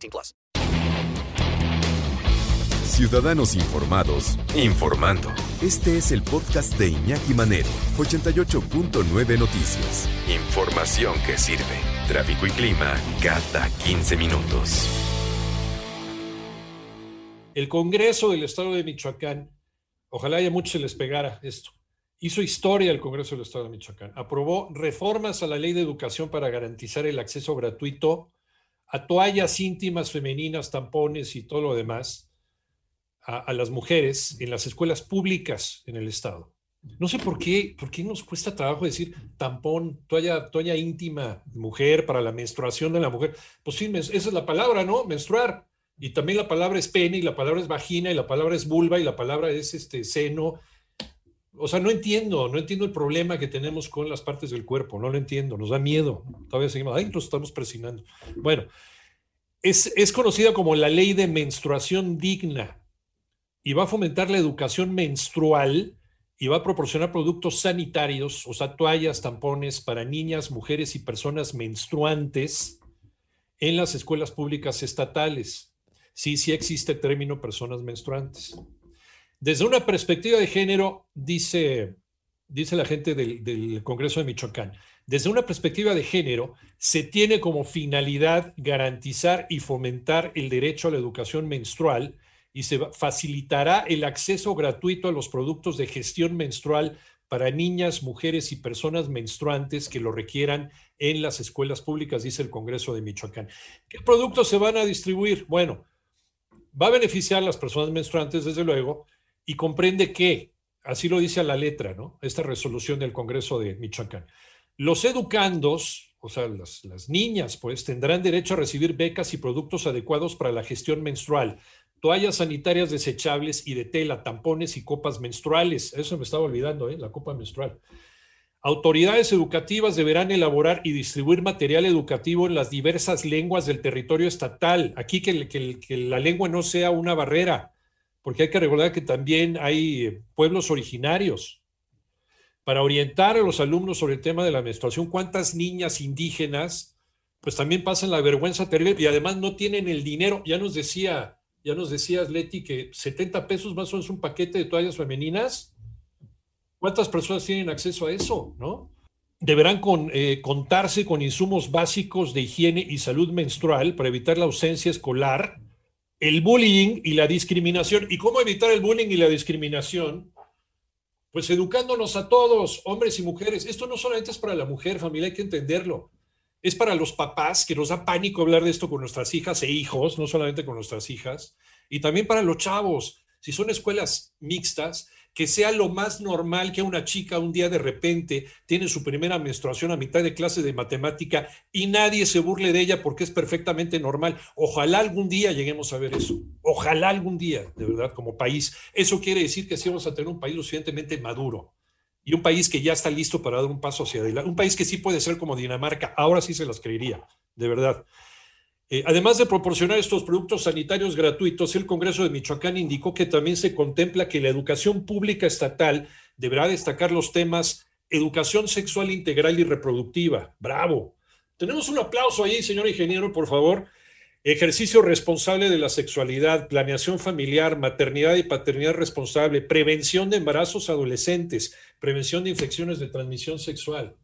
18 plus. Ciudadanos informados, informando. Este es el podcast de Iñaki Manero, 88.9 Noticias. Información que sirve. Tráfico y clima cada 15 minutos. El Congreso del Estado de Michoacán Ojalá haya muchos se les pegara esto. Hizo historia el Congreso del Estado de Michoacán. Aprobó reformas a la ley de educación para garantizar el acceso gratuito a toallas íntimas femeninas, tampones y todo lo demás a, las mujeres en las escuelas públicas en el Estado. No sé por qué, por qué nos cuesta trabajo decir tampón, toalla, toalla íntima, mujer, para la menstruación de la mujer. Pues sí, esa es la palabra, ¿no? Menstruar. Y también la palabra es pene, y la palabra es vagina, y la palabra es vulva, y la palabra es este seno. O sea, no entiendo, no entiendo el problema que tenemos con las partes del cuerpo, no lo entiendo, nos da miedo. Todavía seguimos, ahí nos estamos presionando. Bueno, es, es conocida como la ley de menstruación digna y va a fomentar la educación menstrual y va a proporcionar productos sanitarios, o sea, toallas, tampones para niñas, mujeres y personas menstruantes en las escuelas públicas estatales sí, sí existe el término personas menstruantes. Desde una perspectiva de género, dice, dice la gente del, del Congreso de Michoacán, desde una perspectiva de género, se tiene como finalidad garantizar y fomentar el derecho a la educación menstrual y se facilitará el acceso gratuito a los productos de gestión menstrual para niñas, mujeres y personas menstruantes que lo requieran en las escuelas públicas, dice el Congreso de Michoacán. ¿Qué productos se van a distribuir? Bueno, va a beneficiar a las personas menstruantes, desde luego, y comprende que, así lo dice a la letra, ¿no? Esta resolución del Congreso de Michoacán. Los educandos, o sea, las, niñas, pues, tendrán derecho a recibir becas y productos adecuados para la gestión menstrual, toallas sanitarias desechables y de tela, tampones y copas menstruales. Eso me estaba olvidando, ¿eh? La copa menstrual. Autoridades educativas deberán elaborar y distribuir material educativo en las diversas lenguas del territorio estatal. Aquí que, la lengua no sea una barrera, porque hay que recordar que también hay pueblos originarios. Para orientar a los alumnos sobre el tema de la menstruación, ¿cuántas niñas indígenas pues también pasan la vergüenza terrible y además no tienen el dinero? Ya nos decía, ya nos decías, Leti, que 70 pesos más o menos un paquete de toallas femeninas ¿Cuántas personas tienen acceso a eso? ¿no? Deberán eh, contarse con insumos básicos de higiene y salud menstrual para evitar la ausencia escolar, el bullying y la discriminación. ¿Y cómo evitar el bullying y la discriminación? Pues educándonos a todos, hombres y mujeres. Esto no solamente es para la mujer, familia, hay que entenderlo. Es para los papás, que nos da pánico hablar de esto con nuestras hijas e hijos, no solamente con nuestras hijas, y también para los chavos. Si son escuelas mixtas, que sea lo más normal que una chica un día de repente tiene su primera menstruación a mitad de clase de matemática y nadie se burle de ella porque es perfectamente normal. Ojalá algún día lleguemos a ver eso. Ojalá algún día, de verdad, como país. Eso quiere decir que sí vamos a tener un país suficientemente maduro y un país que ya está listo para dar un paso hacia adelante. Un país que sí puede ser como Dinamarca. Ahora sí se las creería, de verdad. Eh, además de proporcionar estos productos sanitarios gratuitos, el Congreso de Michoacán indicó que también se contempla que la educación pública estatal deberá destacar los temas educación sexual integral y reproductiva. Bravo. Tenemos un aplauso ahí, señor ingeniero, por favor. Ejercicio responsable de la sexualidad, planeación familiar, maternidad y paternidad responsable, prevención de embarazos adolescentes, prevención de infecciones de transmisión sexual.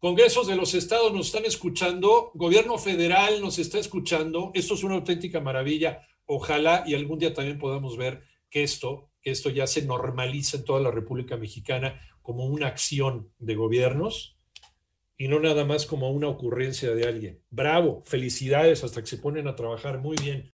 Congresos de los estados nos están escuchando, gobierno federal nos está escuchando. Esto es una auténtica maravilla. Ojalá y algún día también podamos ver que esto, que esto ya se normaliza en toda la República Mexicana como una acción de gobiernos y no nada más como una ocurrencia de alguien. Bravo, felicidades hasta que se ponen a trabajar muy bien.